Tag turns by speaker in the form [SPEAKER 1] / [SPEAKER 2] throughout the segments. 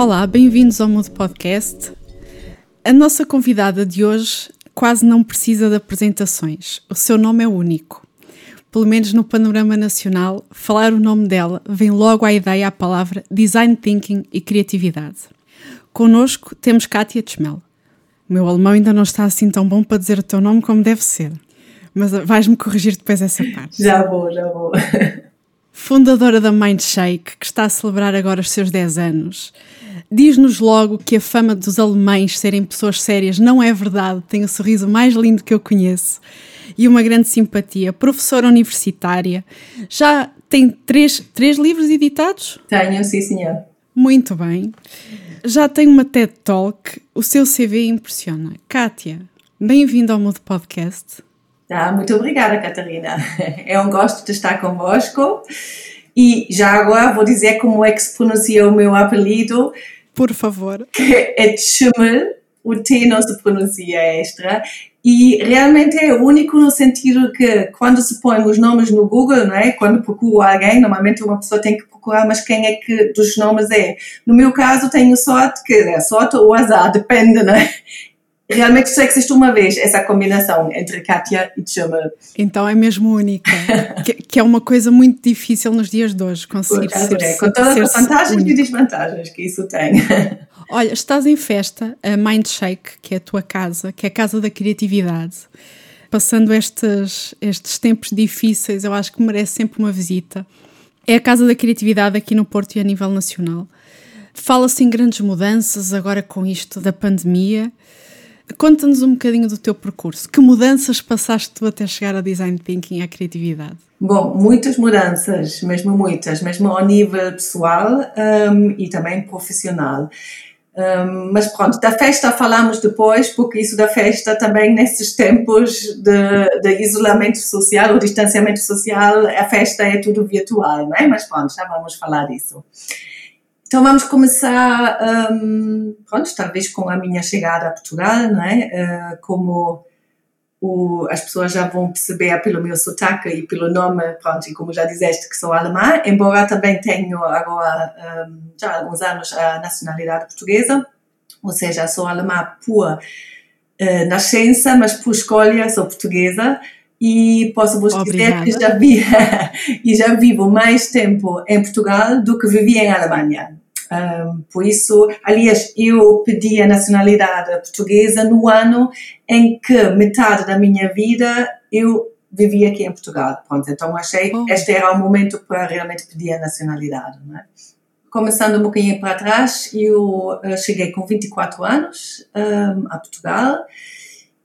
[SPEAKER 1] Olá, bem-vindos ao Mudo Podcast. A nossa convidada de hoje quase não precisa de apresentações. O seu nome é único. Pelo menos no panorama nacional, falar o nome dela vem logo à ideia a palavra design thinking e criatividade. Connosco temos Kátia Tschmel. O meu alemão ainda não está assim tão bom para dizer o teu nome como deve ser. Mas vais-me corrigir depois essa parte.
[SPEAKER 2] Já vou, já vou.
[SPEAKER 1] Fundadora da Mindshake, que está a celebrar agora os seus 10 anos. Diz-nos logo que a fama dos alemães serem pessoas sérias não é verdade, tem o sorriso mais lindo que eu conheço e uma grande simpatia. Professora universitária, já tem três, três livros editados?
[SPEAKER 2] Tenho, sim, senhor.
[SPEAKER 1] Muito bem. Já tem uma TED Talk, o seu CV impressiona. Kátia, bem-vinda ao Mudo Podcast.
[SPEAKER 2] Ah, muito obrigada, Catarina. É um gosto de estar convosco. E já agora vou dizer como é que se pronuncia o meu apelido.
[SPEAKER 1] Por favor.
[SPEAKER 2] Que é Schimmel. O T não se pronuncia extra. E realmente é único no sentido que quando se põe os nomes no Google, não é? quando procuro alguém, normalmente uma pessoa tem que procurar, mas quem é que dos nomes é? No meu caso, tenho sorte, que é sorte ou azar, depende, né? Realmente só existe uma vez essa combinação entre Katia e Tchumel.
[SPEAKER 1] Então é mesmo única, que, que, é uma coisa muito difícil nos dias de hoje conseguir ser,
[SPEAKER 2] é, com todas as vantagens único. e desvantagens que isso tem.
[SPEAKER 1] Olha, estás em festa, a Mindshake, que é a tua casa, que é a casa da criatividade. Passando estes, estes tempos difíceis, eu acho que merece sempre uma visita. É a casa da criatividade aqui no Porto e a nível nacional. Fala-se em grandes mudanças agora com isto da pandemia. Conta-nos um bocadinho do teu percurso. Que mudanças passaste tu até chegar ao design thinking e à criatividade?
[SPEAKER 2] Bom, muitas mudanças, mesmo muitas, mesmo ao nível pessoal um, e também profissional. Um, mas pronto, da festa falamos depois, porque isso da festa também nesses tempos de, de, isolamento social ou distanciamento social, a festa é tudo virtual, não é? Mas pronto, já vamos falar disso. Então vamos começar, um, pronto, talvez com a minha chegada a Portugal, não é? Uh, como o, as pessoas já vão perceber pelo meu sotaque e pelo nome, pronto, e como já disseste que sou alemã, embora também tenho agora um, já há alguns anos a nacionalidade portuguesa, ou seja, sou alemã por uh, nascença, mas por escolha sou portuguesa e posso vos dizer que já, vi, e já vivo mais tempo em Portugal do que vivi em Alemanha. Um, por isso, aliás, eu pedi a nacionalidade portuguesa no ano em que metade da minha vida eu vivia aqui em Portugal. Pronto, então achei que oh. este era o momento para realmente pedir a nacionalidade. Né? Começando um pouquinho para trás, eu uh, cheguei com 24 anos um, a Portugal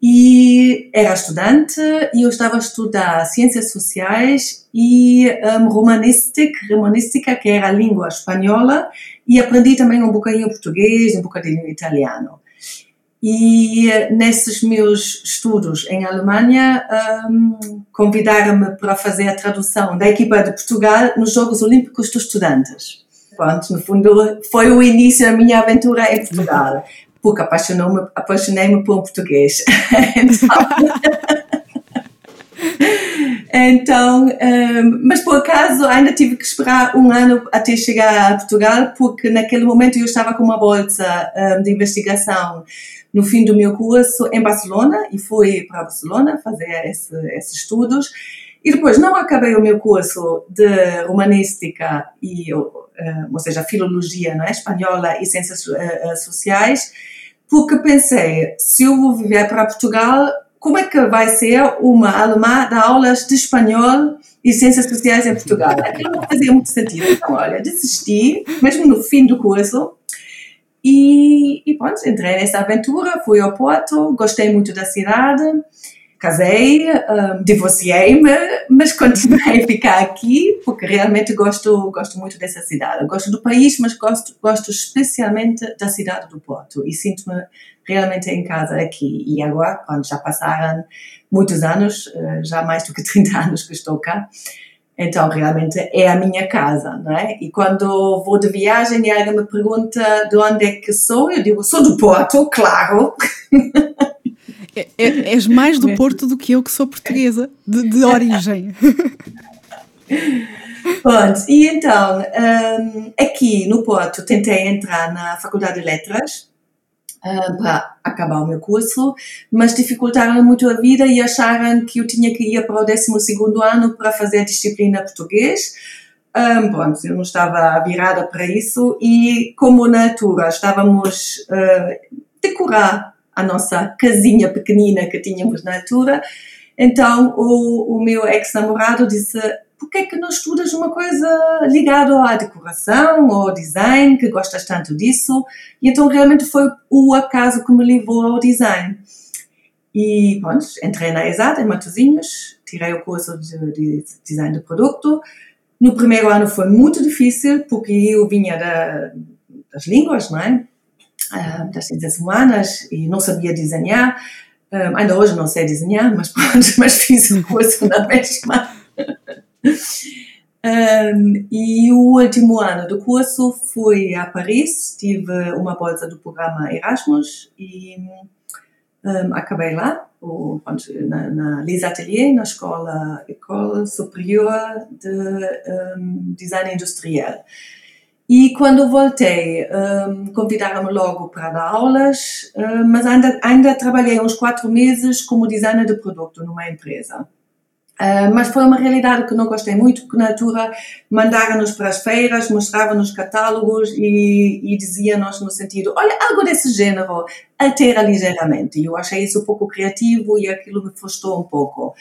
[SPEAKER 2] e era estudante e eu estava a estudar ciências sociais e um, romanística, romanística, que era a língua espanhola, e aprendi também um bocadinho português, um bocadinho italiano. E nesses meus estudos em Alemanha, um, convidaram-me para fazer a tradução da equipa de Portugal nos Jogos Olímpicos dos Estudantes. Pronto, no fundo, foi o início da minha aventura em Portugal porque apaixonou-me, apaixonei-me por um português. então, um, mas por acaso ainda tive que esperar um ano até chegar a Portugal, porque naquele momento eu estava com uma bolsa um, de investigação no fim do meu curso em Barcelona e fui para Barcelona fazer esse, esses estudos. E depois não acabei o meu curso de romanística e, ou, ou seja, filologia não é? espanhola e ciências uh, sociais porque pensei, se eu vou viver para Portugal, como é que vai ser uma alemã dar aulas de espanhol e ciências sociais em Portugal? Aquilo não fazia muito sentido. Então, olha, desisti, mesmo no fim do curso, e, e pronto, entrei nessa aventura, fui ao Porto, gostei muito da cidade, casei, um, divorciei-me, mas continuei a ficar aqui porque realmente gosto, gosto muito dessa cidade. Gosto do país, mas gosto, gosto especialmente da cidade do Porto e sinto-me realmente em casa aqui. E agora, quando já passaram muitos anos, eh, já mais do que 30 anos que estou cá, então realmente é a minha casa, não é? E quando vou de viagem e alguém me pergunta de onde é que sou, eu digo, sou do Porto, claro.
[SPEAKER 1] É, é, és mais do Porto do que eu, que sou portuguesa, de, de origem.
[SPEAKER 2] Pronto, e então, um, aqui no Porto, tentei entrar na Faculdade de Letras uh, para acabar o meu curso, mas dificultaram muito a vida e acharam que eu tinha que ir para o 12 ano para fazer a disciplina português. Um, pronto, eu não estava virada para isso e como na altura estávamos uh, decorar a nossa casinha pequenina que tínhamos na altura, então o, o meu ex-namorado disse por que é que não estudas uma coisa ligada à decoração ou ao design, que gostas tanto disso? E então realmente foi o acaso que me levou ao design. E pronto, entrei na ESAD em Matosinhos, tirei o curso de, de design de produto, no primeiro ano foi muito difícil, porque eu vinha da, das línguas, não é? Das ciências humanas, e não sabia desenhar. Um, ainda hoje não sei desenhar, mas, mas fiz o curso na mesma. um, e o último ano do curso fui a Paris, tive uma bolsa do programa Erasmus e um, acabei lá na, na Les Ateliers, na escola École Supérieure de Design Industrial. E quando voltei, um, convidaram-me logo para dar aulas, um, mas ainda, ainda trabalhei uns quatro meses como designer de produto numa empresa. Uh, mas foi uma realidade que não gostei muito, porque na altura mandaram-nos para as feiras, mostravam-nos catálogos e, e diziam-nos no sentido, olha, algo desse gênero, altera ligeiramente. E eu achei isso um pouco criativo e aquilo me frustrou um pouco.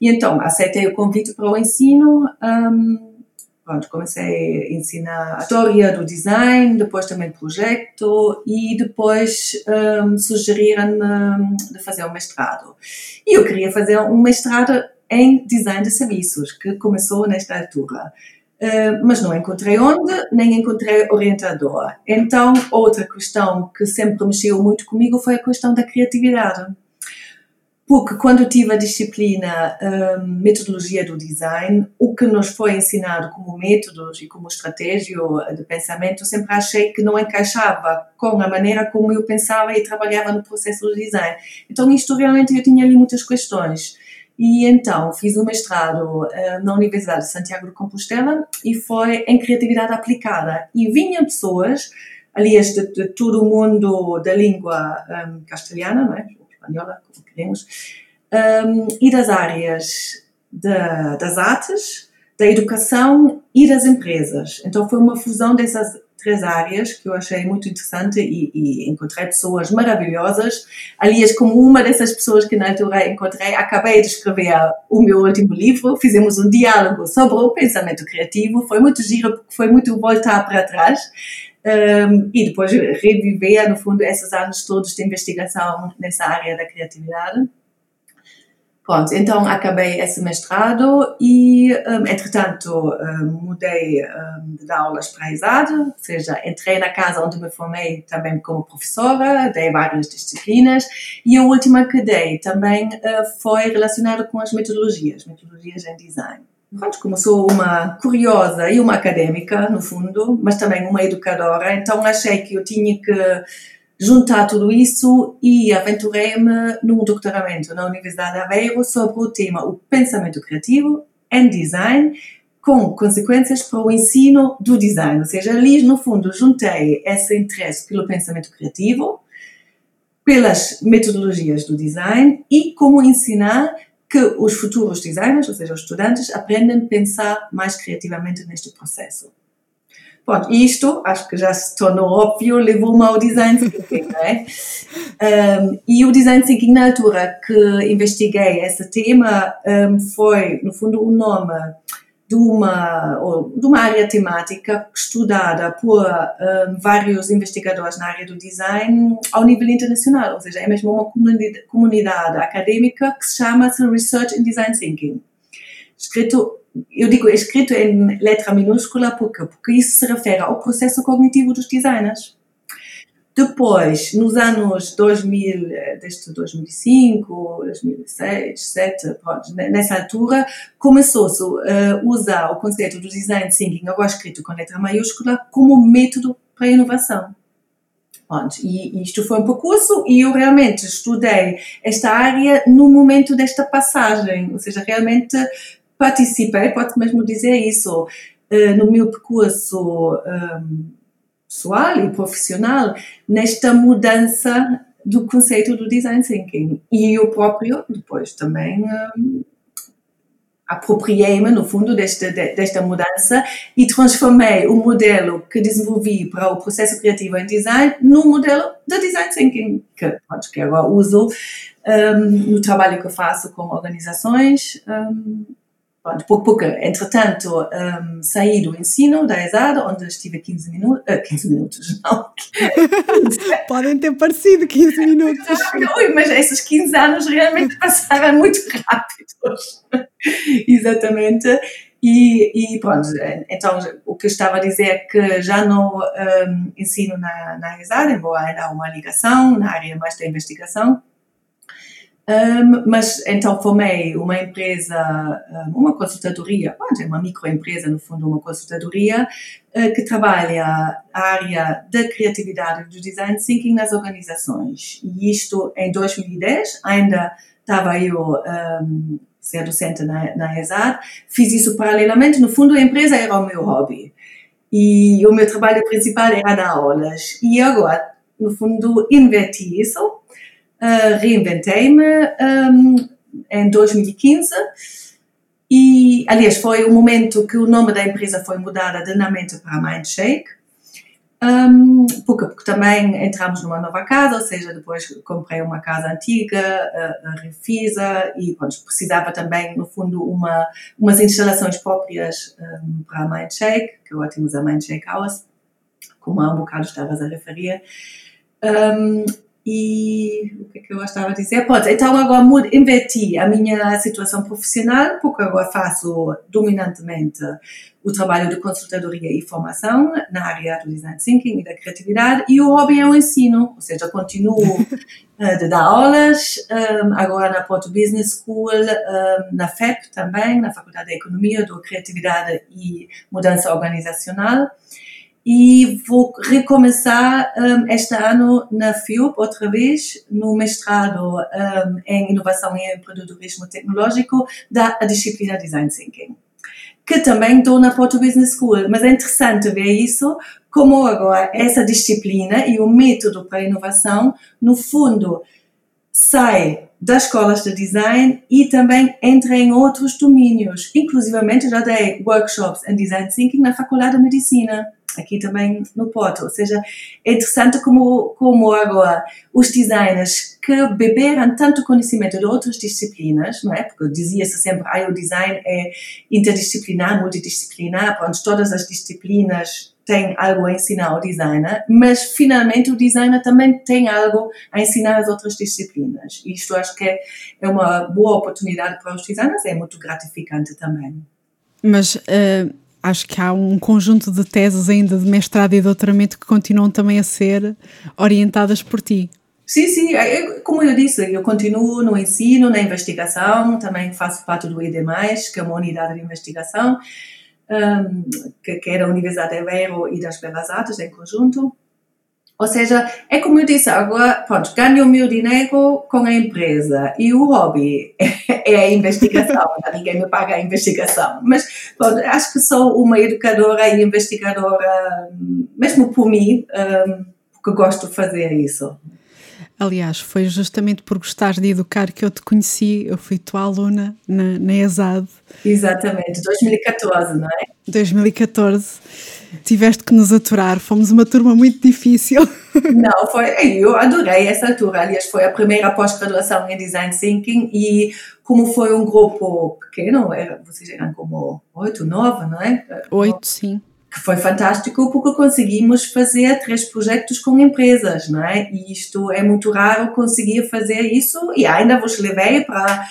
[SPEAKER 2] E então aceitei o convite para o ensino, um, pronto, comecei a ensinar a história do design, depois também projeto e depois um, sugeriram-me de fazer um mestrado. E eu queria fazer um mestrado em design de serviços, que começou nesta altura. Uh, mas não encontrei onde, nem encontrei orientador. Então, outra questão que sempre mexeu muito comigo foi a questão da criatividade. Porque quando tive a disciplina um, Metodologia do Design, o que nos foi ensinado como métodos e como estratégia de pensamento, sempre achei que não encaixava com a maneira como eu pensava e trabalhava no processo do design. Então, isto realmente eu tinha ali muitas questões. E então fiz o mestrado uh, na Universidade de Santiago de Compostela e foi em criatividade aplicada. E vinham pessoas, aliás, de, de todo o mundo da língua um, castelhana, não é? Espanhola, como queremos, um, áreas das artes, da educação e das empresas. Então foi uma fusão dessas três áreas que eu achei muito interessante e, e, encontrei pessoas maravilhosas. Aliás, como uma dessas pessoas que na altura encontrei, acabei de escrever o meu último livro, fizemos um diálogo sobre o pensamento criativo, foi muito giro, porque foi muito voltar para trás. Um, e depois reviver, no fundo, esses anos todos de investigação nessa área da criatividade. Pronto, então acabei esse mestrado e, um, entretanto, um, mudei um, de aulas para a ESAD, ou seja, entrei na casa onde me formei também como professora, dei várias disciplinas e a última que dei também uh, foi relacionada com as metodologias, metodologias em design. Pronto, como sou uma curiosa e uma académica, no fundo, mas também uma educadora, então achei que eu tinha que juntar tudo isso e aventurei-me num doutoramento na Universidade de Aveiro sobre o tema o pensamento criativo em design com consequências para o ensino do design. Ou seja, ali no fundo juntei esse interesse pelo pensamento criativo, pelas metodologias do design e como ensinar que os futuros designers, ou seja, os estudantes, aprendem a pensar mais criativamente neste processo. Pronto, isto, acho que já se tornou óbvio, levou-me ao design thinking, não é? Um, e o design thinking, na altura que investiguei esse tema, um, foi, no fundo, o nome de uma, de uma área temática estudada por um, vários investigadores na área do design ao nível internacional, ou seja, é mesmo uma comunidade, comunidade acadêmica que se chama Research in Design Thinking. Escrito eu digo escrito em letra minúscula porque, porque isso se refere ao processo cognitivo dos designers. Depois, nos anos 2000, desde 2005, 2006, 2007, pronto, nessa altura, começou-se a usar o conceito do design thinking, agora escrito com letra maiúscula, como método para a inovação. Pronto, e isto foi um percurso e eu realmente estudei esta área no momento desta passagem, ou seja, realmente participei, pode mesmo dizer isso, uh, no meu percurso um, pessoal e profissional, nesta mudança do conceito do design thinking. E eu próprio, depois também, um, apropriei-me, no fundo, desta, desta mudança e transformei o modelo que desenvolvi para o processo criativo em design no modelo de design thinking, que, que agora uso um, no trabalho que faço com organizações. Um, Pronto, pouco, pouco. Entretanto, um, saí do ensino da ESAD, onde estive 15 minutos, uh, 15 minutos, não.
[SPEAKER 1] Podem ter parecido 15 minutos.
[SPEAKER 2] Ui, mas esses 15 anos realmente passaram muito rápidos. Exatamente. E, e, pronto, então o que eu estava a dizer é que já no um, ensino na, na ESAD, embora ainda há uma ligação na área mais da investigação, um, mas então formei uma empresa, uma consultadoria, é uma microempresa, no fundo, uma consultadoria, uh, que trabalha a área da criatividade do design thinking nas organizações. E isto em 2010, ainda estava eu um, ser docente na, na ESAD, fiz isso paralelamente, no fundo a empresa era o meu hobby. E o meu trabalho principal era dar aulas. E agora, no fundo, inverti isso uh, reinventei-me um, em 2015 e, aliás, foi o momento que o nome da empresa foi mudado de para Mindshake. Um, porque, porque, também entramos numa nova casa, ou seja, depois comprei uma casa antiga, a refisa e pronto, precisava também, no fundo, uma, umas instalações próprias um, para a Mindshake, que agora temos a Mindshake House, como há um bocado estavas a referir. Um, e o que é que eu estava a dizer? Pode, então agora inverti a minha situação profissional, porque agora faço dominantemente o trabalho de consultadoria e formação na área do design thinking e da criatividade, e o hobby é o ensino, ou seja, continuo uh, de dar aulas, um, agora na Porto Business School, um, na FEP também, na Faculdade de Economia, do Criatividade e Mudança Organizacional e vou recomeçar um, este ano na FIUP, outra vez, no mestrado um, em Inovação e Empreendedorismo Tecnológico da disciplina Design Thinking, que também estou na Porto Business School. Mas é interessante ver isso, como agora essa disciplina e o método para a inovação, no fundo, sai das escolas de design e também entra em outros domínios. Inclusivamente já dei workshops em design thinking na Faculdade de Medicina aqui também no Porto. Ou seja, é interessante como, como agora os designers que beberam tanto conhecimento de outras disciplinas, não é? Porque dizia-se sempre, ah, o design é interdisciplinar, multidisciplinar, pronto, todas as disciplinas têm algo a ensinar ao designer, mas finalmente o designer também tem algo a ensinar às outras disciplinas. Isto acho que é, é uma boa oportunidade para os designers, é muito gratificante também.
[SPEAKER 1] Mas uh acho que há um conjunto de teses ainda de mestrado e doutoramento que continuam também a ser orientadas por ti.
[SPEAKER 2] Sim, sim, é, é, como eu disse, eu continuo no ensino, na investigação, também faço parte do ID+, que é uma unidade de investigação, um, que, que é da Universidade de Aveiro e das Belas Artes em conjunto. Ou seja, é como eu disse, agora, pronto, ganho o meu dinheiro com a empresa e o hobby é a investigação, ninguém me paga a investigação. Mas, pronto, acho que sou uma educadora e investigadora, mesmo por mim, um, porque gosto de fazer isso.
[SPEAKER 1] Aliás, foi justamente por gostar de educar que eu te conheci. Eu fui tua aluna na, na ESAD.
[SPEAKER 2] Exatamente, 2014, não é?
[SPEAKER 1] 2014. Tiveste que nos aturar, fomos uma turma muito difícil.
[SPEAKER 2] Não, foi, eu adorei essa altura. Aliás, foi a primeira pós-graduação em Design Thinking e como foi um grupo pequeno, era, vocês eram como oito, nove, não é?
[SPEAKER 1] Oito, sim
[SPEAKER 2] que foi fantástico porque conseguimos fazer três projetos com empresas, não é? E isto é muito raro conseguir fazer isso e ainda vos levei para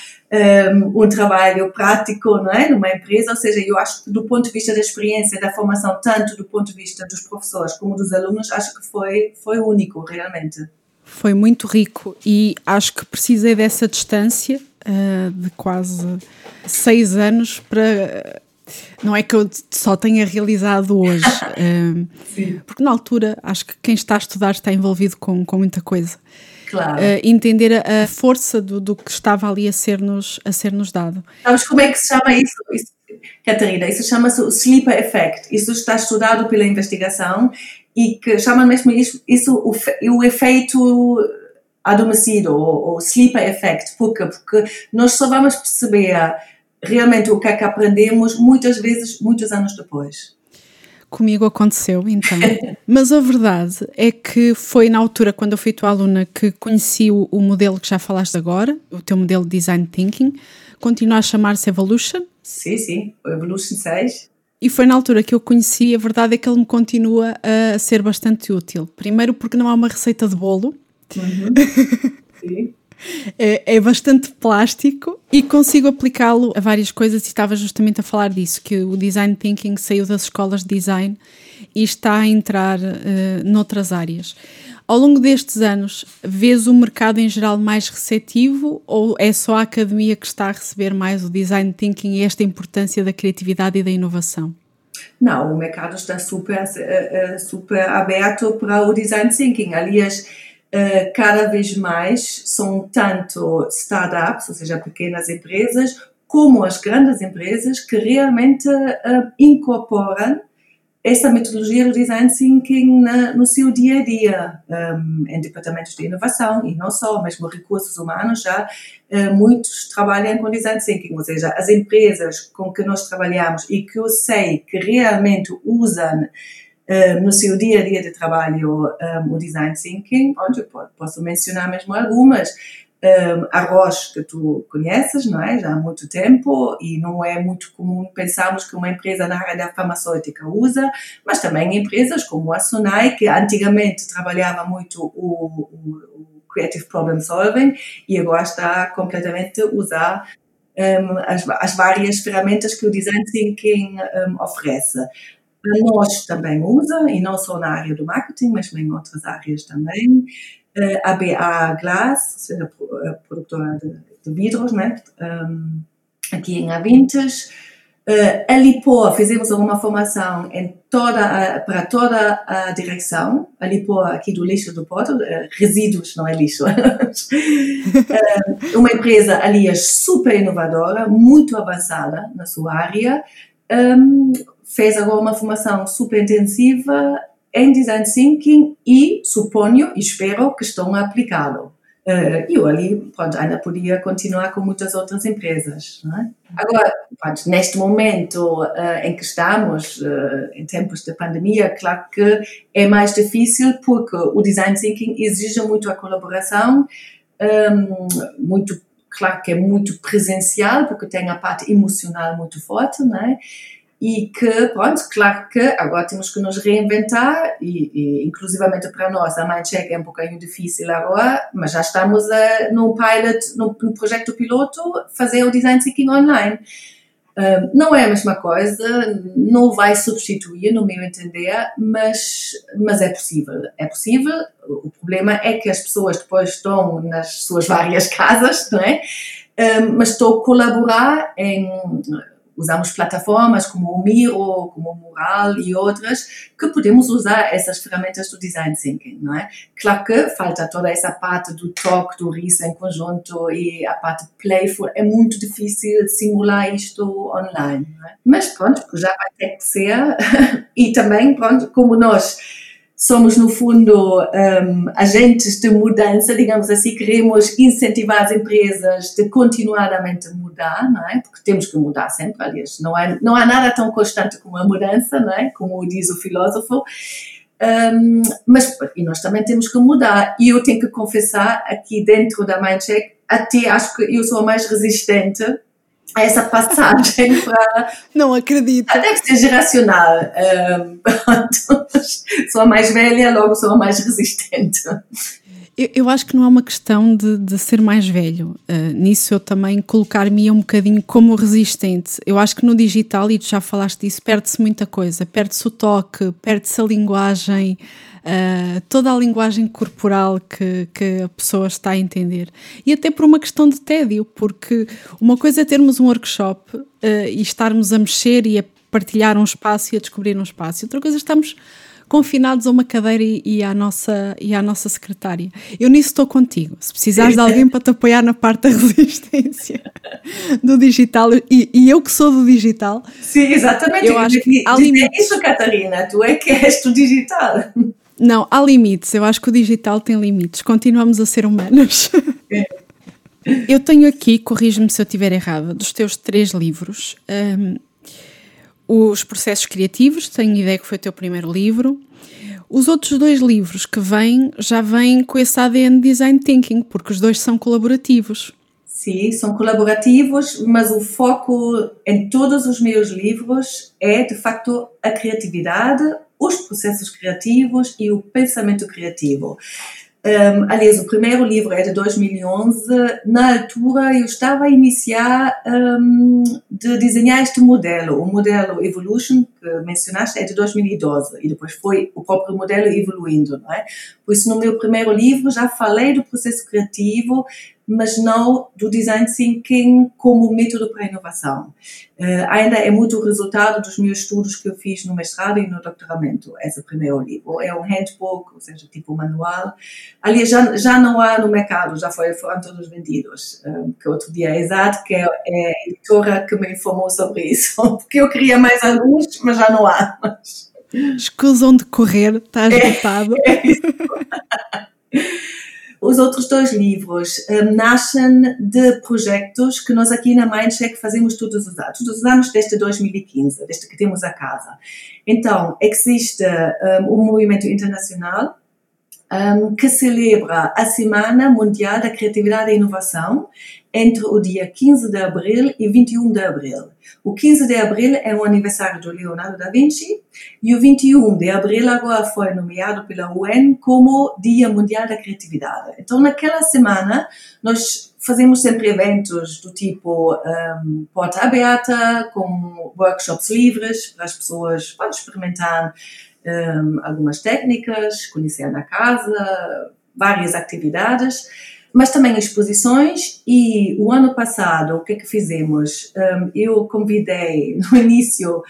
[SPEAKER 2] um, um, trabalho prático, não é? Numa empresa, ou seja, eu acho que do ponto de vista da experiência, da formação, tanto do ponto de vista dos professores como dos alunos, acho que foi, foi único, realmente.
[SPEAKER 1] Foi muito rico e acho que precisei dessa distância uh, de quase seis anos para não é que eu só tenha realizado hoje, um, porque na altura acho que quem está a estudar está envolvido com, com muita coisa. claro. uh, entender a, a força do, do, que estava ali a ser-nos ser -nos dado.
[SPEAKER 2] Sabes como é que se chama isso? isso Catarina, isso chama-se o sleeper effect. Isso está estudado pela investigação e que chama mesmo isso, isso o, o efeito adormecido, ou, o sleeper effect. Por quê? Porque nós só vamos perceber realmente o que é que aprendemos muitas vezes, muitos anos depois.
[SPEAKER 1] Comigo aconteceu, então. Mas a verdade é que foi na altura, quando eu fui tua aluna, que conheci o, o modelo que já falaste agora, o teu modelo de Design Thinking. Continua a chamar-se Evolution.
[SPEAKER 2] Sim, sim, o Evolution 6.
[SPEAKER 1] E foi na altura que eu conheci, a verdade é que ele me continua a ser bastante útil. Primeiro porque não há uma receita de bolo. Uhum. Sim. É, é, bastante plástico e consigo aplicá-lo a várias coisas e estava justamente a falar disso, que o design thinking saiu das escolas de design e está a entrar uh, noutras áreas. Ao longo destes anos, vês o mercado em geral mais receptivo ou é só a academia que está a receber mais o design thinking e esta importância da criatividade e da inovação?
[SPEAKER 2] Não, o mercado está super, eh, eh, super aberto para o design thinking. Aliás, eh, cada vez mais são tanto startups, ou seja, pequenas empresas, como as grandes empresas que realmente incorporam essa metodologia do design thinking na, no seu dia a dia, um, em departamentos de inovação e não só, mesmo recursos humanos já uh, muitos trabalham com design thinking, ou seja, as empresas com que nós trabalhamos e que eu sei que realmente usam uh, no seu dia a dia de trabalho um, o design thinking, onde posso mencionar mesmo algumas, um, arroz que tu conheces, não é? Já há muito tempo e não é muito comum pensarmos que uma empresa na área da farmacêutica usa, mas também empresas como a Sonai, que antigamente trabalhava muito o, o, Creative Problem Solving e agora está completamente a usar um, as, as, várias ferramentas que o Design Thinking um, oferece. A nós também usa, e não só na área do marketing, mas em outras áreas também. ABA Glass, ou seja, a produtora de, de vidros, né? Um, aqui em Avintes. Uh, a Lipoa, fizemos uma formação toda a, para toda a direção. A Lipoa, aqui do lixo do Porto, uh, resíduos, não é lixo. uma empresa, aliás, super inovadora, muito avançada na sua área. Um, fez agora uma formação super intensiva em design thinking e suponho e espero que estão a aplicá-lo. Uh, eu ali, pronto, ainda podia continuar com muitas outras empresas. É? Agora, pronto, neste momento uh, em que estamos, uh, em tempos de pandemia, claro que é mais difícil porque o design thinking exige muito a colaboração, um, muito, claro que é muito presencial, porque tem a parte emocional muito forte, não é? E que, pronto, claro que agora temos que nos reinventar e, e inclusivamente para nós, a Mindcheck é um bocadinho difícil agora, mas já estamos a, num pilot, num projeto piloto, fazer o design thinking online. Um, não é a mesma coisa, não vai substituir, no meu entender, mas, mas é possível. É possível. O problema é que as pessoas depois estão nas suas várias casas, não é? Um, mas estou a colaborar em usamos plataformas como o Miro, como o Mural e outras, que podemos usar essas ferramentas do design thinking, não é? Claro que falta toda essa parte do toque, do riso em conjunto e a parte playful. É muito difícil simular isto online, não é? Mas pronto, já vai ter que ser. e também, pronto, como nós somos, no fundo, um, agentes de mudança, digamos assim, queremos incentivar as empresas de continuadamente mudar, não é? Porque temos que mudar sempre, aliás, não não há nada tão constante como a mudança, não é? Como diz o filósofo. Um, mas e nós também temos que mudar. E eu tenho que confessar, aqui dentro da Mindcheck, até acho que eu sou a mais resistente a essa passagem para.
[SPEAKER 1] Não acredito.
[SPEAKER 2] Deve ser geracional. Um, sou a mais velha, logo sou a mais resistente.
[SPEAKER 1] Eu, eu acho que não é uma questão de, de ser mais velho. Uh, nisso eu também colocar-me um bocadinho como resistente. Eu acho que no digital, e tu já falaste disso, perde-se muita coisa. Perde-se o toque, perde-se a linguagem uh, toda a linguagem corporal que, que a pessoa está a entender. E até por uma questão de tédio, porque uma coisa é termos um workshop uh, e estarmos a mexer e a partilhar um espaço e a descobrir um espaço, outra coisa é estarmos confinados a uma cadeira e, e, à, nossa, e à nossa secretária. Eu nisso estou contigo. Se precisares de alguém para te apoiar na parte da resistência do digital, e, e eu que sou do digital.
[SPEAKER 2] Sim, exatamente. Eu acho que há limites. isso, Catarina, tu é que és do digital.
[SPEAKER 1] Não, há limites. Eu acho que o digital tem limites. Continuamos a ser humanos. É. Eu tenho aqui, corrijo-me se eu estiver errada, dos teus três livros, um, os processos criativos, tenho ideia que foi o teu primeiro livro. Os outros dois livros que vêm já vêm com esse ADN Design Thinking, porque os dois são colaborativos.
[SPEAKER 2] Sim, são colaborativos, mas o foco em todos os meus livros é, de facto, a criatividade, os processos criativos e o pensamento criativo. Um, aliás, o primeiro livro é de 2011. Na altura, eu estava a iniciar um, de desenhar este modelo. O modelo Evolution, mencionaste, é de 2012 e depois foi o próprio modelo evoluindo, não é? Por isso, no meu primeiro livro, já falei do processo criativo, mas não do design thinking como método para inovação. Uh, ainda é muito o resultado dos meus estudos que eu fiz no mestrado e no doutoramento, esse primeiro livro. É um handbook, ou seja, tipo manual. Aliás, já, já não há no mercado, já foi, foram todos vendidos. Um, que outro dia é exato, que é, é, a editora que me informou sobre isso. Porque eu queria mais alguns, mas já não há. Mas...
[SPEAKER 1] Escusam de correr, está esgotado. É,
[SPEAKER 2] é os outros dois livros um, nascem de projetos que nós aqui na Mindcheck fazemos todos os anos, todos os anos desde 2015, desde que temos a casa. Então, existe um, um movimento internacional um, que celebra a Semana Mundial da Criatividade e Inovação entre o dia 15 de abril e 21 de abril. O 15 de abril é o aniversário do Leonardo da Vinci e o 21 de abril agora foi nomeado pela UN como Dia Mundial da Criatividade. Então, naquela semana, nós fazemos sempre eventos do tipo um, porta aberta, com workshops livres para as pessoas para experimentar um, algumas técnicas, conhecer a casa, várias atividades, mas também exposições. E o ano passado, o que é que fizemos? Um, eu convidei no início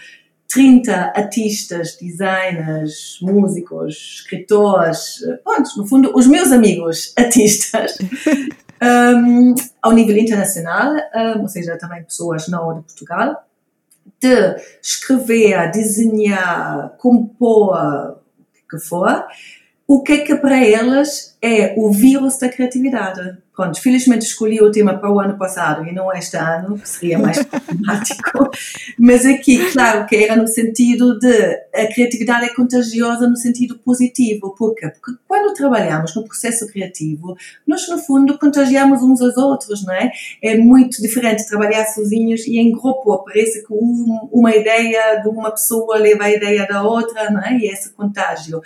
[SPEAKER 2] 30 artistas, designers, músicos, escritores, pronto, no fundo, os meus amigos artistas. Um, ao nível internacional, um, ou seja, também pessoas não de Portugal, de escrever, desenhar, compor, o que for, o que é que para elas é o vírus da criatividade. Pronto, felizmente escolhi o tema para o ano passado e não este ano, que seria mais problemático, mas aqui, claro, que era no sentido de a criatividade é contagiosa no sentido positivo. Por quê? Porque quando trabalhamos no processo criativo, nós, no fundo, contagiamos uns aos outros, não é? É muito diferente trabalhar sozinhos e em grupo. Parece que um, uma ideia de uma pessoa leva a ideia da outra, não é? E esse contágio.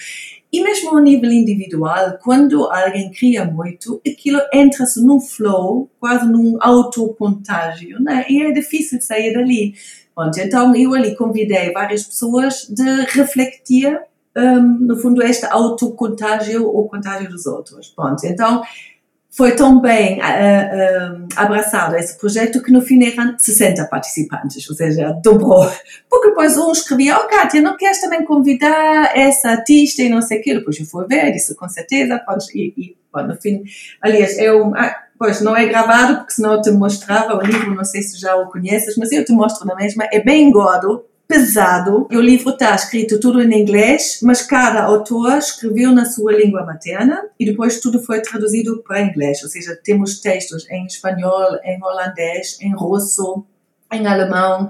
[SPEAKER 2] E mesmo ao nível individual, quando alguém cria muito, aquilo entra-se num flow, quase num autocontágio, né? e é difícil sair dali. Pronto, então eu ali convidei várias pessoas de refletir, um, no fundo, este autocontágio ou contágio dos outros. Pronto, então foi tão bem uh, uh, abraçado esse projeto que no fim eram 60 participantes, ou seja, dobrou. Porque depois um escrevia, oh Kátia, não queres também convidar essa artista e não sei o quê? Depois eu fui ver, disse com certeza, e, e bom, no fim, aliás, eu, ah, pois não é gravado porque senão eu te mostrava o livro, não sei se já o conheces, mas eu te mostro na mesma, é bem gordo, pesado. E o livro está escrito tudo em inglês, mas cada autor escreveu na sua língua materna e depois tudo foi traduzido para inglês. Ou seja, temos textos em espanhol, em holandês, em russo, em alemão,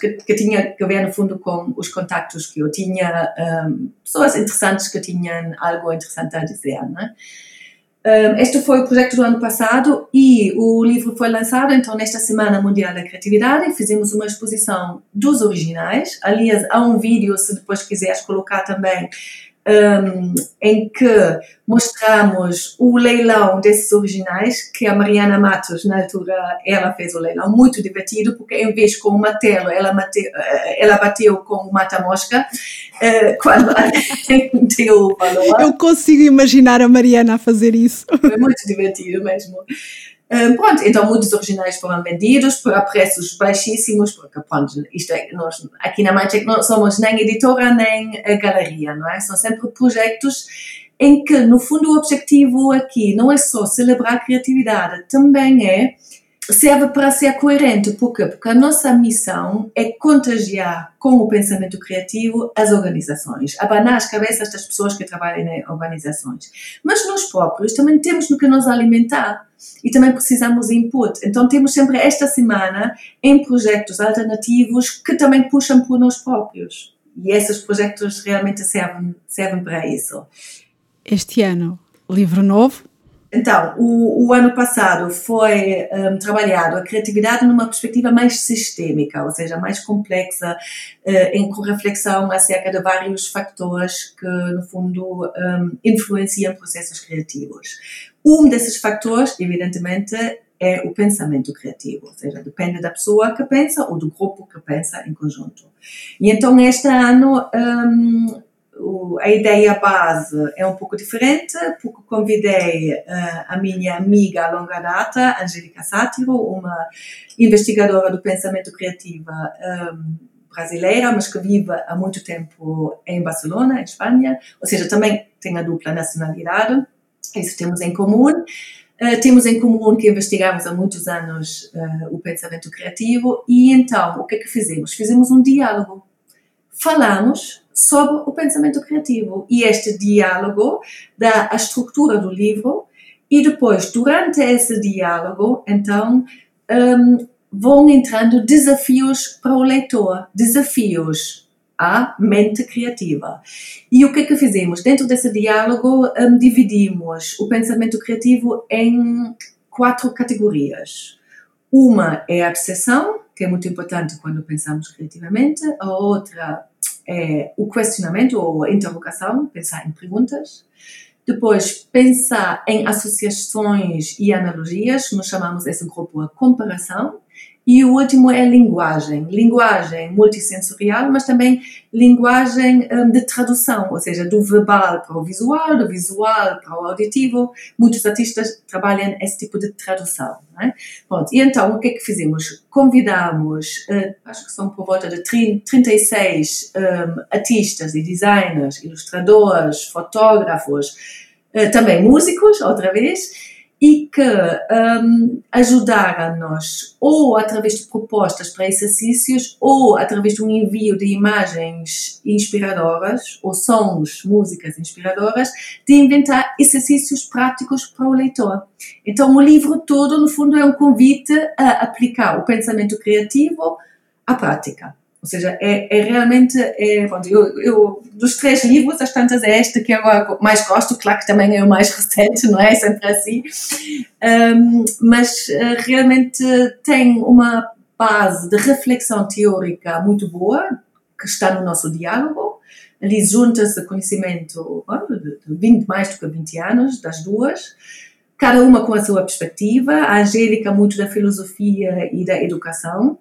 [SPEAKER 2] que, que, tinha que ver no fundo com os contactos que eu tinha, um, pessoas interessantes que tinham algo interessante a dizer, né? Este foi o projeto do ano passado e o livro foi lançado então nesta Semana Mundial da Criatividade. Fizemos uma exposição dos originais. Aliás, há um vídeo, se depois quiseres colocar também, um, em que mostramos o leilão desses originais, que a Mariana Matos, na altura, ela fez o leilão, muito divertido, porque em vez com o martelo, ela, eh, ela bateu com o mata-mosca, uh, quando deu.
[SPEAKER 1] Eu consigo imaginar a Mariana a fazer isso.
[SPEAKER 2] Foi muito divertido mesmo. Um, pronto, então muitos originais foram vendidos por preços baixíssimos, porque pronto, isto é, nós aqui na Manchec não somos nem editora nem galeria, não é? São sempre projetos em que, no fundo, o objetivo aqui não é só celebrar a criatividade, também é serve para ser coerente. Por quê? Porque a nossa missão é contagiar com o pensamento criativo as organizações, abanar as cabeças das pessoas que trabalham em organizações. Mas nós próprios também temos no que nos alimentar e também precisamos de input. Então temos sempre esta semana em projetos alternativos que também puxam por nós próprios. E esses projetos realmente servem, servem para isso.
[SPEAKER 1] Este ano, livro novo,
[SPEAKER 2] então, o, o, ano passado foi um, trabalhado a criatividade numa perspectiva mais sistêmica, ou seja, mais complexa, uh, em com reflexão acerca de vários fatores que, no fundo, um, influenciam processos criativos. Um desses fatores, evidentemente, é o pensamento criativo, ou seja, depende da pessoa que pensa ou do grupo que pensa em conjunto. E então, este ano, um, a ideia base é um pouco diferente, porque convidei uh, a minha amiga a longa data, Angélica Sátiro, uma investigadora do pensamento criativo um, brasileira, mas que vive há muito tempo em Barcelona, em Espanha, ou seja, também tem a dupla nacionalidade, isso temos em comum. Uh, temos em comum que investigamos há muitos anos uh, o pensamento criativo e então o que é que fizemos? Fizemos um diálogo. Falamos sobre o pensamento criativo. E este diálogo dá a estrutura do livro e depois, durante esse diálogo, então, um, vão entrando desafios para o leitor, desafios à mente criativa. E o que é que fizemos? Dentro desse diálogo, um, dividimos o pensamento criativo em quatro categorias. Uma é a obsessão, que é muito importante quando pensamos criativamente. A outra é o questionamento ou a interrogação, pensar em perguntas. Depois, pensar em associações e analogias, nós chamamos esse grupo a comparação. E o último é linguagem. Linguagem multissensorial, mas também linguagem um, de tradução, ou seja, do verbal para o visual, do visual para o auditivo. Muitos artistas trabalham esse tipo de tradução. É? Pronto, e então, o que é que fizemos? Convidamos, uh, acho que são por volta de 36 um, artistas e designers, ilustradores, fotógrafos, uh, também músicos, outra vez, e que um, ajudaram-nos ou através de propostas para exercícios ou através de um envio de imagens inspiradoras ou sons, músicas inspiradoras, de inventar exercícios práticos para o leitor. Então o livro todo, no fundo, é um convite a aplicar o pensamento criativo à prática. Ou seja, é, é realmente, é, pronto, eu, eu, dos três livros, as tantas é esta que eu mais gosto, claro que também é o mais recente, não é? Sempre assim. Um, mas uh, realmente tem uma base de reflexão teórica muito boa, que está no nosso diálogo. Ali junta-se conhecimento de 20, mais do que 20 anos, das duas, cada uma com a sua perspectiva. A Angélica, muito da filosofia e da educação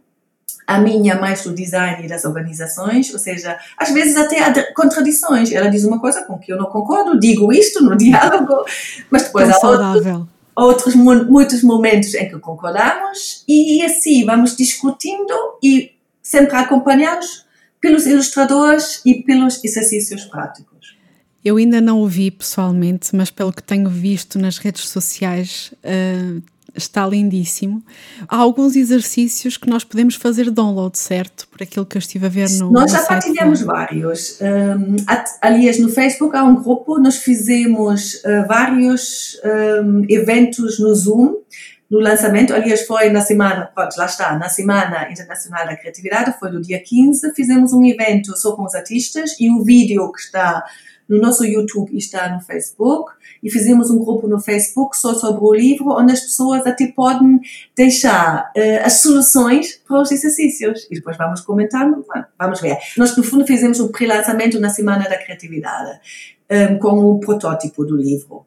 [SPEAKER 2] a minha mais do design e das organizações, ou seja, às vezes até há contradições. Ela diz uma coisa com que eu não concordo, digo isto no diálogo, mas depois há outros, outros muitos momentos em que concordamos e assim vamos discutindo e sempre acompanhados pelos ilustradores e pelos exercícios práticos.
[SPEAKER 1] Eu ainda não o vi pessoalmente, mas pelo que tenho visto nas redes sociais, uh, está lindíssimo. Há alguns exercícios que nós podemos fazer download, certo? Por aquilo que eu estive a ver no.
[SPEAKER 2] Nós já partilhamos vários. Um, aliás, no Facebook há um grupo, nós fizemos uh, vários um, eventos no Zoom. No lançamento, aliás, foi na semana, pode, lá está, na Semana Internacional da Criatividade, foi no dia 15, fizemos um evento só com os artistas e o vídeo que está no nosso YouTube e está no Facebook e fizemos um grupo no Facebook só sobre o livro, onde as pessoas até podem deixar uh, as soluções para os exercícios. E depois vamos comentando, vamos ver. Nós, no fundo, fizemos o pré-lançamento na Semana da Criatividade, um, ehm, com o protótipo do livro.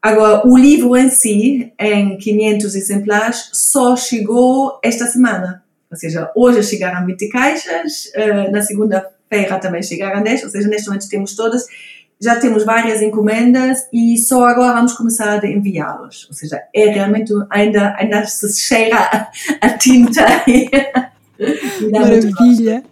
[SPEAKER 2] Agora, o livro em si, em 500 exemplares, só chegou esta semana. Ou seja, hoje chegaram 20 caixas, uh, na segunda-feira também chegaram 10, ou seja, neste momento temos todas já temos várias encomendas e só agora vamos começar a enviá-los. Ou seja, é realmente ainda, ainda se cheira a tinta.
[SPEAKER 1] Maravilha!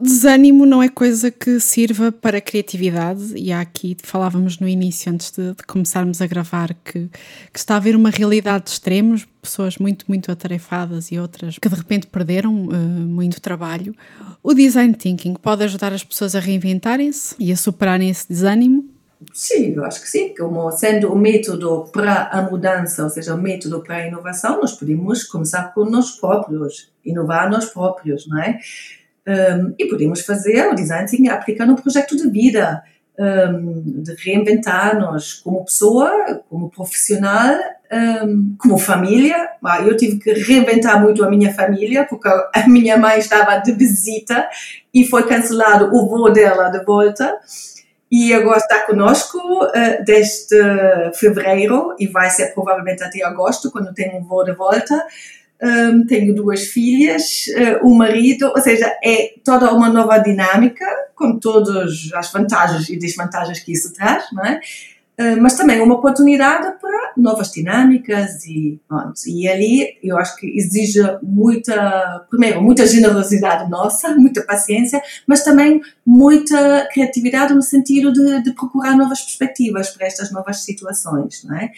[SPEAKER 1] Desânimo não é coisa que sirva para criatividade, e há aqui, falávamos no início, antes de, de começarmos a gravar, que, que, está a haver uma realidade de extremos, pessoas muito, muito atarefadas e outras que de repente perderam uh, muito trabalho. O design thinking pode ajudar as pessoas a reinventarem-se e a superarem esse desânimo?
[SPEAKER 2] Sim, eu acho que sim. Como sendo o método para a mudança, ou seja, o método para a inovação, nós podemos começar com nós próprios, inovar nós próprios, não é? Um, e podemos fazer o design thinking aplicar no projeto de vida, um, de reinventar-nos como pessoa, como profissional, um, como família. Eu tive que reinventar muito a minha família, porque a minha mãe estava de visita e foi cancelado o voo dela de volta. E agora está conosco uh, desde fevereiro e vai ser provavelmente até agosto, quando tem um voo de volta um, tenho duas filhas, uh, um marido, ou seja, é toda uma nova dinâmica, com todas as vantagens e desvantagens que isso traz, não é? Uh, mas também uma oportunidade para novas dinâmicas e, pronto, e ali eu acho que exige muita, primeiro, muita generosidade nossa, muita paciência, mas também muita criatividade no sentido de, de procurar novas perspectivas para estas novas situações, não é?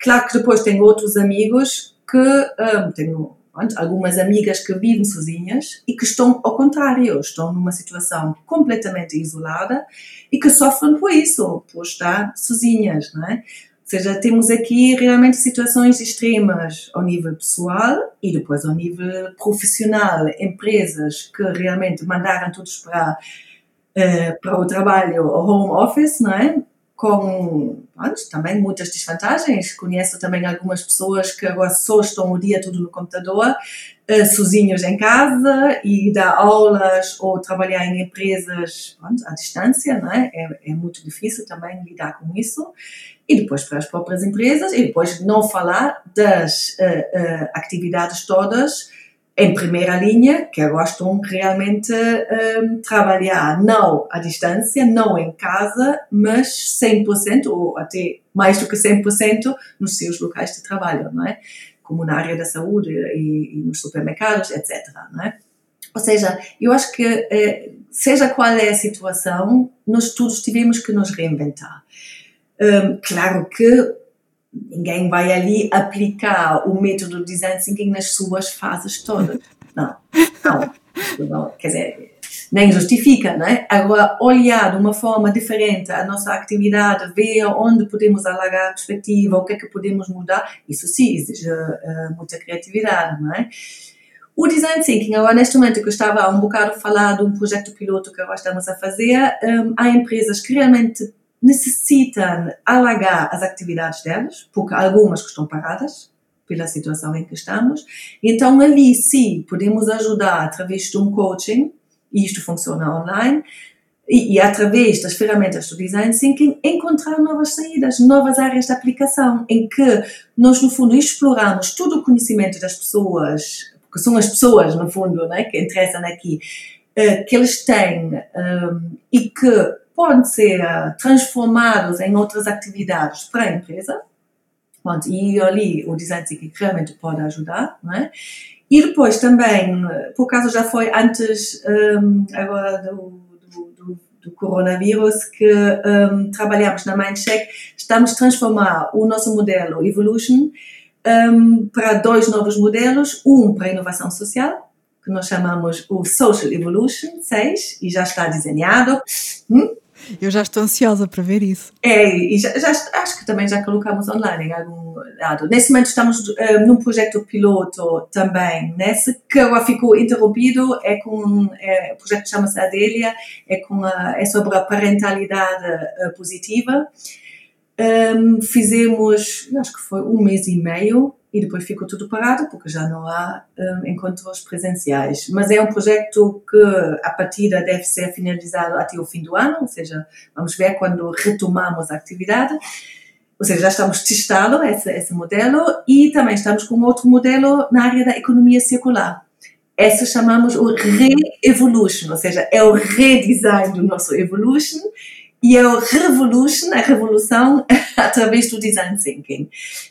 [SPEAKER 2] Claro que depois tenho outros amigos que um, tenho algumas amigas que vivem sozinhas e que estão ao contrário, estão numa situação completamente isolada e que sofrem por isso, por estar sozinhas, não é? Ou seja, temos aqui realmente situações extremas ao nível pessoal e depois ao nível profissional, empresas que realmente mandaram todos para, uh, para o trabalho, o home office, não é? Com antes, também muitas desvantagens. Conheço também algumas pessoas que agora só estão o dia todo no computador, uh, sozinhos em casa e dar aulas ou trabalhar em empresas à distância, não é? é? É muito difícil também lidar com isso. E depois para as próprias empresas, e depois não falar das uh, uh, atividades todas em primeira linha, que estão realmente um, trabalhar não à distância, não em casa, mas 100% ou até mais do que 100% nos seus locais de trabalho, não é? Como na área da saúde e, e nos supermercados, etc. Não é? Ou seja, eu acho que eh, seja qual é a situação, nós todos tivemos que nos reinventar. Um, claro que ninguém vai ali aplicar o método de design thinking nas suas fases todas. Não, não. não quer dizer, nem justifica, não é? Agora, olhar de uma forma diferente a nossa atividade, ver onde podemos alargar a perspectiva, o que é que podemos mudar, isso sim exige uh, muita criatividade, não é? O design thinking, agora neste momento que eu estava há um bocado a falar de um projeto piloto que agora estamos a fazer, um, há empresas que realmente necessitam alargar as atividades delas, porque algumas que estão paradas pela situação em que estamos. Então, ali sim, podemos ajudar através de um coaching, e isto funciona online, e, e, através das ferramentas do Design Thinking, encontrar novas saídas, novas áreas de aplicação, em que nós, no fundo, exploramos todo o conhecimento das pessoas, que são as pessoas, no fundo, né, que interessam aqui, uh, que eles têm um, e que podem ser eh, transformados em outras atividades para a empresa. Pronto, e ali o design thinking realmente pode ajudar, não é? E depois também, por acaso já foi antes um, agora do, do, do, do, coronavírus que um, trabalhamos na Mindcheck, estamos a transformar o nosso modelo Evolution um, para dois novos modelos, um para inovação social, que nós chamamos o Social Evolution 6, e já está desenhado. Hum?
[SPEAKER 1] Eu já estou ansiosa para ver isso.
[SPEAKER 2] É, e já, já, acho que também já colocamos online em algum lado. Nesse momento estamos um, num projeto piloto também, nesse que agora ficou interrompido, é com é, o projeto chama-se Adélia, é, com a, é sobre a parentalidade uh, positiva. Um, fizemos, acho que foi um mês e meio, e depois ficou tudo parado porque já não há um, encontros presenciais. Mas é um projeto que a partida deve ser finalizado até o fim do ano, ou seja, vamos ver quando retomamos a atividade. Ou seja, já estamos testando esse, esse modelo e também estamos com outro modelo na área da economia circular. Esse chamamos o Re-Evolution, ou seja, é o redesign do nosso Evolution e a revolution, a revolução através do design thinking.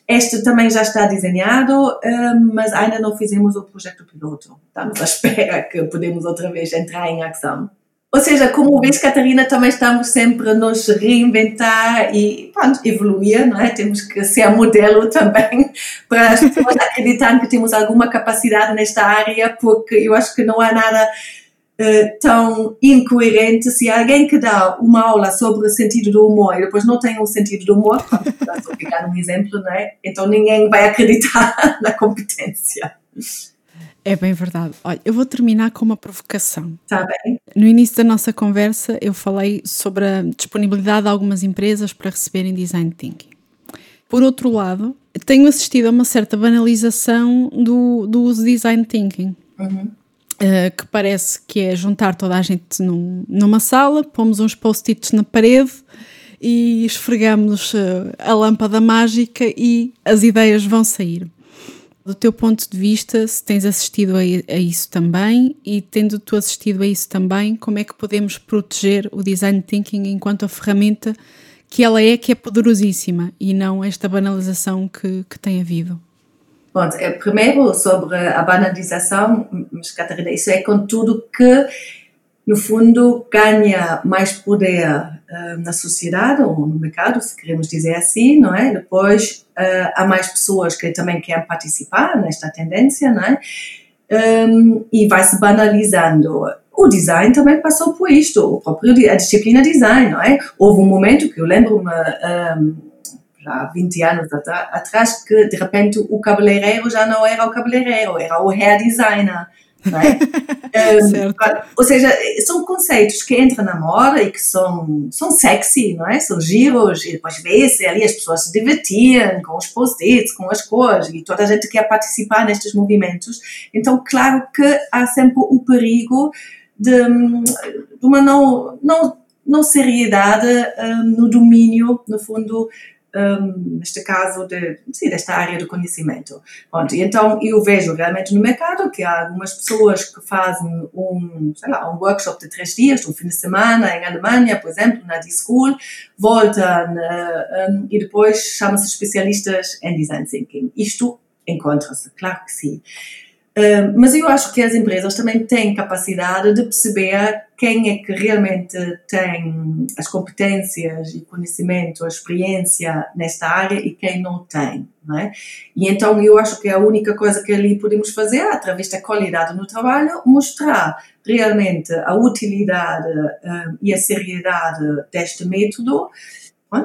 [SPEAKER 2] Este também já está desenhado, hum, mas ainda não fizemos o projeto piloto. Estamos à espera que podemos outra vez entrar em ação. Ou seja, como vês, Catarina, também estamos sempre a nos reinventar e pronto, evoluir, não é? Temos que ser modelo também para as pessoas acreditarem que temos alguma capacidade nesta área, porque eu acho que não há nada uh, tão incoerente se alguém que dá uma aula sobre o sentido do humor e depois não tem o sentido do humor, vou pegar um exemplo, não é? Então ninguém vai acreditar na competência.
[SPEAKER 1] É bem verdade. Olha, eu vou terminar com uma provocação.
[SPEAKER 2] Está bem.
[SPEAKER 1] No início da nossa conversa, eu falei sobre a disponibilidade de algumas empresas para receberem design thinking. Por outro lado, tenho assistido a uma certa banalização do, do uso de design thinking. Uhum. Uh, que parece que é juntar toda a gente num, numa sala, pomos uns post-its na parede e esfregamos uh, a lâmpada mágica e as ideias vão sair. Do teu ponto de vista, se tens assistido a, a, isso também e tendo tu assistido a isso também, como é que podemos proteger o design thinking enquanto a ferramenta que ela é, que é poderosíssima e não esta banalização que, que tem havido?
[SPEAKER 2] Bom, é, primeiro sobre a banalização, mas Catarina, isso é com tudo que no fundo, ganha mais poder uh, na sociedade ou no mercado, se queremos dizer assim, não é? Depois, uh, há mais pessoas que também querem participar nesta tendência, não é? Um, e vai se banalizando. O design também passou por isto, o próprio, a disciplina design, não é? Houve um momento que eu lembro-me, um, já 20 anos atrás, que de repente o cabeleireiro já não era o cabeleireiro, era o hair designer. É? um, ou seja, são conceitos que entram na moda e que são, são sexy, não é? São giros e depois vê-se ali as pessoas se divertiam com os post-its, com as cores e toda a gente quer participar nestes movimentos. Então, claro que há sempre o perigo de, de uma não, não, não seriedade um, no domínio, no fundo, um, neste caso, de, sim, desta área do conhecimento. Pronto, e então eu vejo realmente no mercado que há algumas pessoas que fazem um, sei lá, um workshop de três dias, um fim de semana em Alemanha, por exemplo, na D-School, voltam uh, um, e depois chamam-se especialistas em design thinking. Isto encontra-se, claro que sim mas eu acho que as empresas também têm capacidade de perceber quem é que realmente tem as competências e conhecimento, a experiência nesta área e quem não tem, não é? E então eu acho que a única coisa que ali podemos fazer, através da qualidade no trabalho, mostrar realmente a utilidade e a seriedade deste método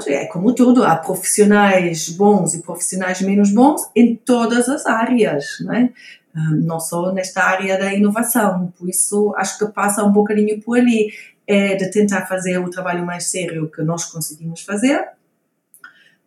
[SPEAKER 2] é como tudo, há profissionais bons e profissionais menos bons em todas as áreas, não é? Não só nesta área da inovação. Por isso, acho que passa um bocadinho por ali, é de tentar fazer o trabalho mais sério que nós conseguimos fazer.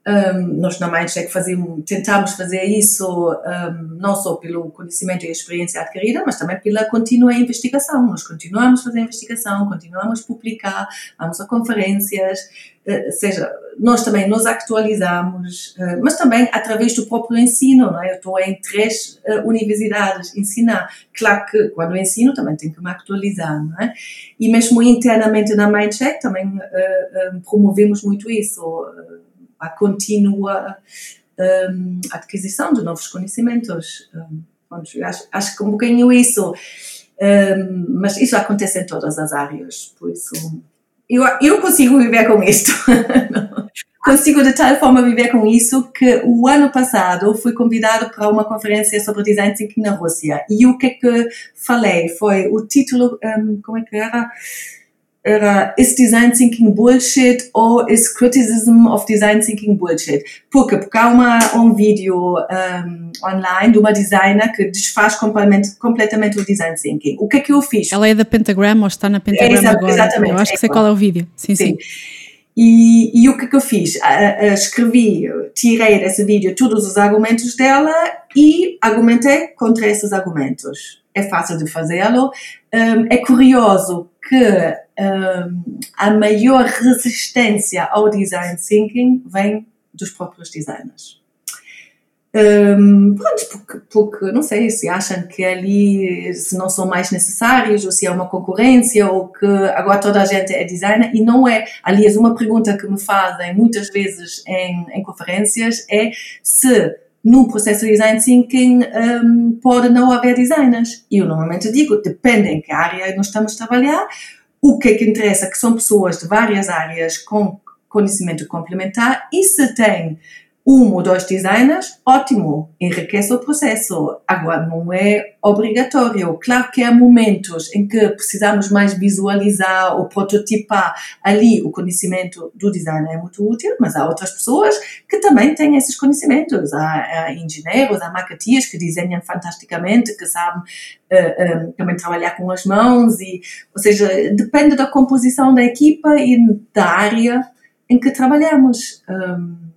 [SPEAKER 2] Um, nós na Mindcheck fazemos, tentamos fazer isso um, não só pelo conhecimento e experiência adquirida, mas também pela contínua investigação. Nós continuamos a fazer investigação, continuamos a publicar, vamos a conferências, uh, seja, nós também nos actualizamos, uh, mas também através do próprio ensino, não é? Eu estou em três uh, universidades ensinar. Claro que quando ensino também tenho que me atualizar, não é? E mesmo internamente na Mindcheck também promovemos muito isso, a contínua um, adquisição de novos conhecimentos. Um, acho, acho que um bocadinho isso, um, mas isso acontece em todas as áreas, por isso eu, eu consigo viver com isto. consigo de tal forma viver com isso que o ano passado fui convidado para uma conferência sobre design thinking na Rússia. E o que é que falei foi o título, um, como é que era? Era Is Design Thinking Bullshit ou Is Criticism of Design Thinking Bullshit? Porque, porque há uma, um vídeo um, online de uma designer que desfaz completamente, completamente o Design Thinking. O que é que eu fiz?
[SPEAKER 1] Ela é da Pentagram ou está na Pentagram é, agora? Exatamente. Eu acho que sei qual é o vídeo. sim. sim. sim.
[SPEAKER 2] E, e, o que, que eu fiz? Escrevi, tirei desse vídeo todos os argumentos dela e argumentei contra esses argumentos. É fácil de fazê-lo. Um, é curioso que a maior resistência ao design thinking vem dos próprios designers. Um, pronto, porque, porque, não sei se acham que ali se não são mais necessários ou se é uma concorrência ou que agora toda a gente é designer e não é. Aliás, uma pergunta que me fazem muitas vezes em, em conferências é se no processo de design thinking um, pode não haver designers. E eu normalmente digo, depende em que área nós estamos a trabalhar, o que é que interessa, que são pessoas de várias áreas com conhecimento complementar e se tem um ou dois designers, ótimo, enriquece o processo. Agora, não é obrigatório. Claro que há momentos em que precisamos mais visualizar ou prototipar ali o conhecimento do designer é muito útil, mas há outras pessoas que também têm esses conhecimentos. Há, há engenheiros, há marketeers que desenham fantasticamente, que sabem uh, uh, também trabalhar com as mãos, e, ou seja, depende da composição da equipa e da área em que trabalhamos. Um,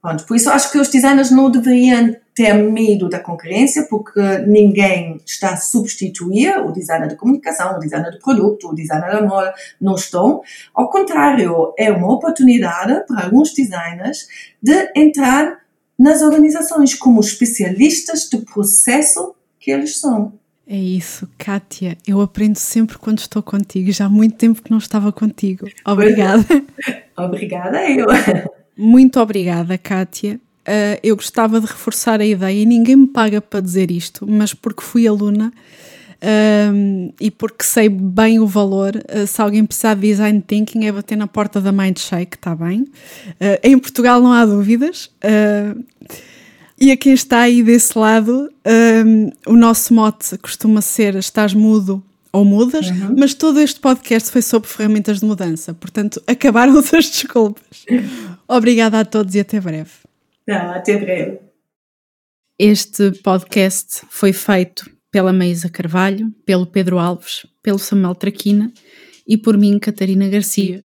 [SPEAKER 2] Pronto, por isso acho que os designers não deveriam ter medo da concorrência, porque ninguém está a substituir o designer de comunicação, o designer de produto, o designer da moda, não estão. Ao contrário, é uma oportunidade para alguns designers de entrar nas organizações como especialistas de processo que eles são.
[SPEAKER 1] É isso, Kátia. Eu aprendo sempre quando estou contigo. Já há muito tempo que não estava contigo. Obrigada.
[SPEAKER 2] Obrigada, eu.
[SPEAKER 1] Muito obrigada, Kátia. Uh, eu gostava de reforçar a ideia, e ninguém me paga para dizer isto, mas porque fui aluna uh, e porque sei bem o valor, uh, se alguém precisar de design thinking é bater na porta da Mindshake, está bem? em Portugal não há dúvidas. e a quem está aí desse lado, o nosso mote costuma ser estás mudo ou mudas, uhum. mas todo este podcast foi sobre ferramentas de mudança, portanto acabaram-se as desculpas. Obrigada a todos e até breve.
[SPEAKER 2] Ah, até breve.
[SPEAKER 1] Este podcast foi feito pela Maísa Carvalho, pelo Pedro Alves, pelo Samuel Traquina e por mim, Catarina Garcia.